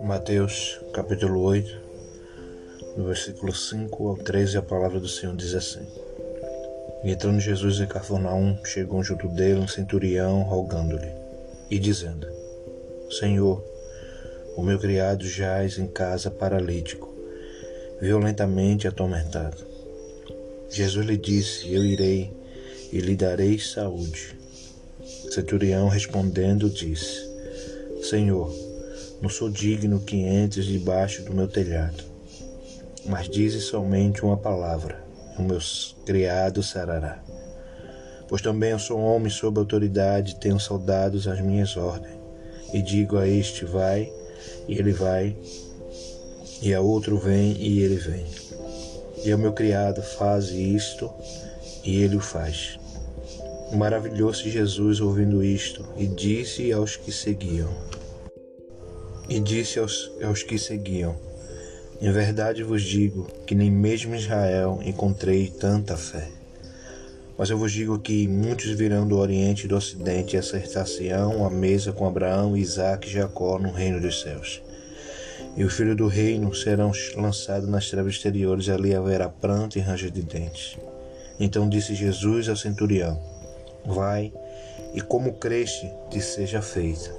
Mateus capítulo 8, no versículo 5 ao 13, a palavra do Senhor diz assim: E entrando Jesus em Cafarnaum, chegou junto dele um centurião, rogando-lhe, e dizendo: Senhor, o meu criado jaz em casa paralítico, violentamente atormentado. Jesus lhe disse: Eu irei e lhe darei saúde. Centurião respondendo disse: Senhor, não sou digno que entres debaixo do meu telhado, mas dize somente uma palavra, e o meu criado sarará. Pois também eu sou homem sob autoridade, tenho soldados às minhas ordens, e digo a este vai, e ele vai, e a outro vem, e ele vem. E ao meu criado faz isto, e ele o faz. Maravilhou-se Jesus ouvindo isto, e disse aos que seguiam: e disse aos, aos que seguiam: Em verdade vos digo que nem mesmo em Israel encontrei tanta fé. Mas eu vos digo que muitos virão do Oriente e do Ocidente e acertar-se-ão à mesa com Abraão, Isaque e Jacó no reino dos céus. E o filho do reino serão lançados nas trevas exteriores, ali haverá pranto e ranger de dentes. Então disse Jesus ao centurião: Vai, e como creste, te seja feita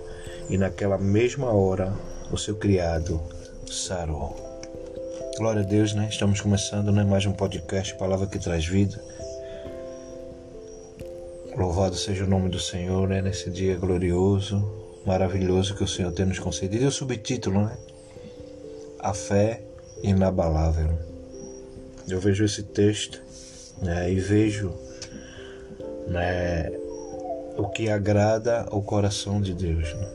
e naquela mesma hora o seu criado sarou. Glória a Deus, né? Estamos começando né? mais um podcast, Palavra que Traz Vida. Louvado seja o nome do Senhor, né? Nesse dia glorioso, maravilhoso que o Senhor tem nos concedido. E o subtítulo, né? A fé inabalável. Eu vejo esse texto né? e vejo né? o que agrada ao coração de Deus. Né?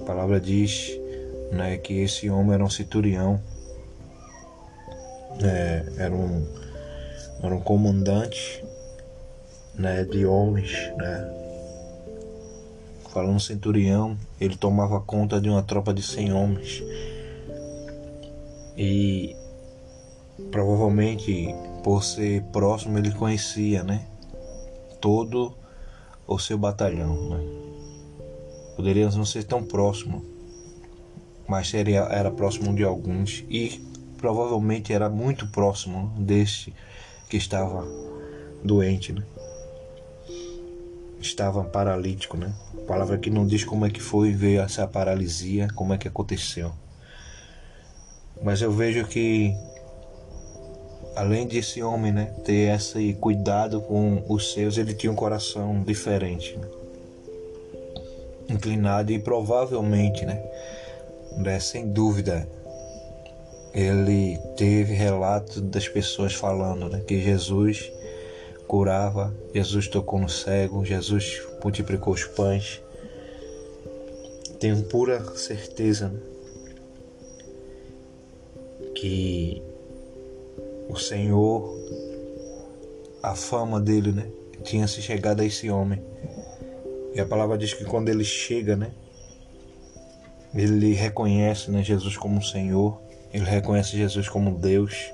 A palavra diz né, que esse homem era um centurião, é, era, um, era um comandante né, de homens. Né. Falando centurião, ele tomava conta de uma tropa de 100 homens. E provavelmente por ser próximo ele conhecia, né? Todo o seu batalhão, né? Poderíamos não ser tão próximo, mas seria, era próximo de alguns e provavelmente era muito próximo deste que estava doente, né? Estava paralítico, né? A palavra que não diz como é que foi veio essa paralisia, como é que aconteceu. Mas eu vejo que além desse homem, né, ter esse cuidado com os seus, ele tinha um coração diferente. Né? inclinado e provavelmente, né, né, sem dúvida, ele teve relatos das pessoas falando né, que Jesus curava, Jesus tocou no cego, Jesus multiplicou os pães. Tenho pura certeza né, que o Senhor, a fama dele, né, tinha se chegado a esse homem e a palavra diz que quando ele chega, né? Ele reconhece né, Jesus como Senhor, ele reconhece Jesus como Deus,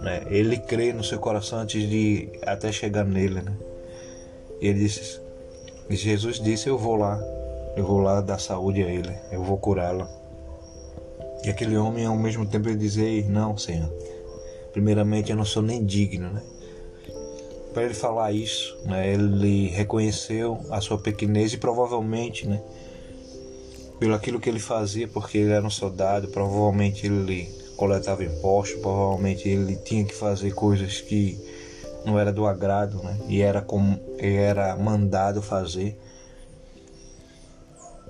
né? Ele crê no seu coração antes de até chegar nele, né? E ele disse, e Jesus disse, eu vou lá, eu vou lá dar saúde a ele, eu vou curá-lo. E aquele homem ao mesmo tempo ele dizia, não, Senhor, primeiramente eu não sou nem digno, né? para ele falar isso, né, ele reconheceu a sua pequenez e provavelmente, né, pelo aquilo que ele fazia, porque ele era um soldado, provavelmente ele coletava impostos, provavelmente ele tinha que fazer coisas que não era do agrado, né, e era como era mandado fazer.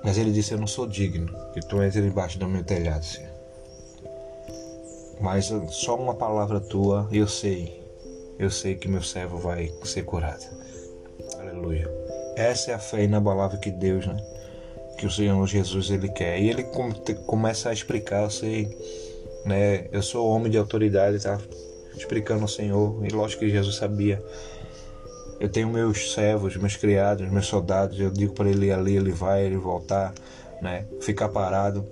Mas ele disse: Eu não sou digno que tu entres debaixo do meu telhado, Senhor. Mas só uma palavra tua eu sei eu sei que meu servo vai ser curado. Aleluia. Essa é a fé inabalável que Deus, né? Que o Senhor Jesus ele quer. E ele começa a explicar, eu sei, né? Eu sou homem de autoridade, tá? Explicando ao Senhor. E lógico que Jesus sabia. Eu tenho meus servos, meus criados, meus soldados. Eu digo para ele ali, ele vai, ele voltar, né? Ficar parado.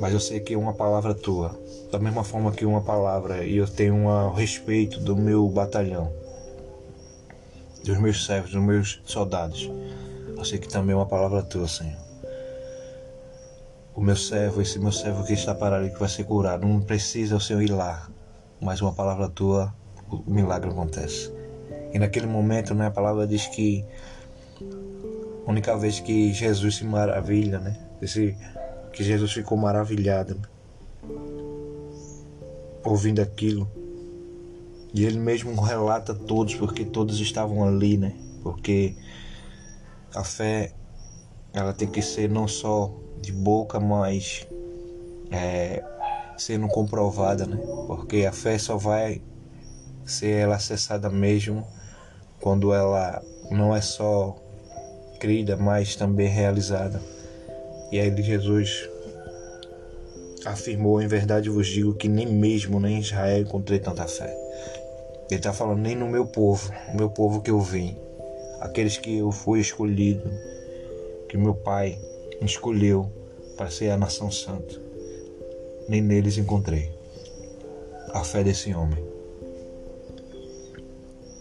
Mas eu sei que é uma palavra tua da mesma forma que uma palavra e eu tenho um respeito do meu batalhão. dos meus servos, dos meus soldados. Eu sei que também é uma palavra tua, Senhor. O meu servo, esse meu servo que está parado, que vai ser curado, não precisa o Senhor ir lá, mas uma palavra tua, o milagre acontece. E naquele momento, né, a palavra diz que a única vez que Jesus se maravilha, né? Esse, que Jesus ficou maravilhado ouvindo aquilo. E ele mesmo relata todos, porque todos estavam ali, né? Porque a fé ela tem que ser não só de boca, mas é, sendo comprovada, né? Porque a fé só vai ser ela acessada mesmo quando ela não é só crida, mas também realizada. E aí Jesus afirmou: Em verdade vos digo que nem mesmo nem em Israel encontrei tanta fé. Ele está falando: nem no meu povo, o meu povo que eu vim, aqueles que eu fui escolhido, que meu Pai escolheu para ser a nação santa, nem neles encontrei a fé desse homem.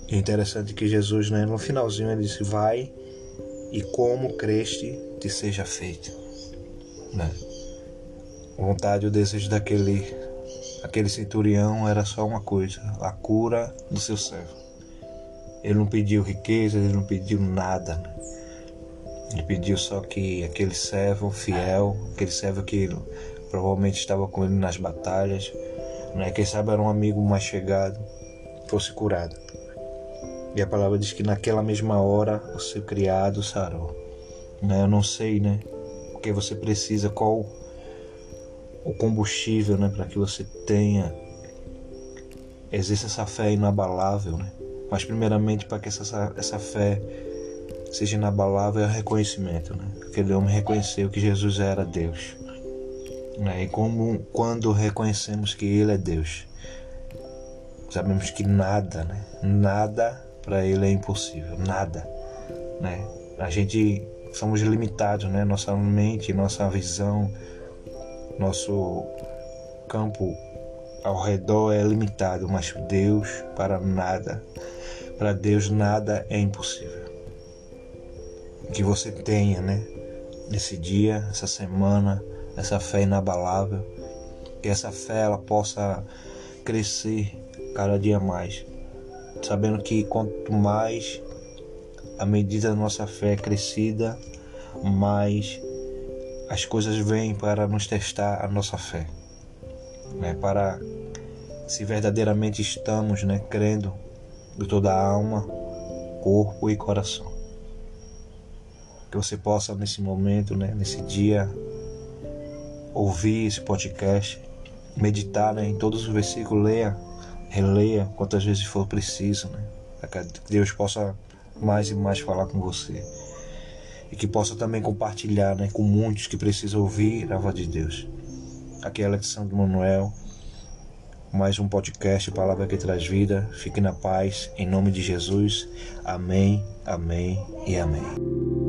E é interessante que Jesus, né, no finalzinho, ele disse: Vai e como creste te seja feito. Né? A vontade e o desejo daquele, aquele centurião era só uma coisa: a cura do seu servo. Ele não pediu riqueza, ele não pediu nada. Né? Ele pediu só que aquele servo fiel, aquele servo que provavelmente estava com ele nas batalhas, né? quem sabe era um amigo mais chegado, fosse curado. E a palavra diz que naquela mesma hora o seu criado sarou. Né? Eu não sei, né? Que você precisa, qual o combustível, né? Para que você tenha, exerça essa fé inabalável, né? Mas primeiramente para que essa, essa fé seja inabalável é o reconhecimento, né? Aquele homem reconheceu que Jesus era Deus. Né? E como quando reconhecemos que Ele é Deus, sabemos que nada, né? Nada para ele é impossível, nada, né? A gente somos limitados, né? Nossa mente, nossa visão, nosso campo ao redor é limitado, mas Deus para nada, para Deus nada é impossível. Que você tenha, né? Nesse dia, essa semana, essa fé inabalável, que essa fé ela possa crescer cada dia mais sabendo que quanto mais a medida da nossa fé é crescida, mais as coisas vêm para nos testar a nossa fé, né? para se verdadeiramente estamos né, crendo de toda a alma, corpo e coração. Que você possa nesse momento, né, nesse dia, ouvir esse podcast, meditar né, em todos os versículos, leia Releia quantas vezes for preciso, né? Que Deus possa mais e mais falar com você. E que possa também compartilhar né, com muitos que precisam ouvir a voz de Deus. Aqui é Alexandre Manuel, mais um podcast, Palavra que traz vida. Fique na paz, em nome de Jesus. Amém, amém e amém.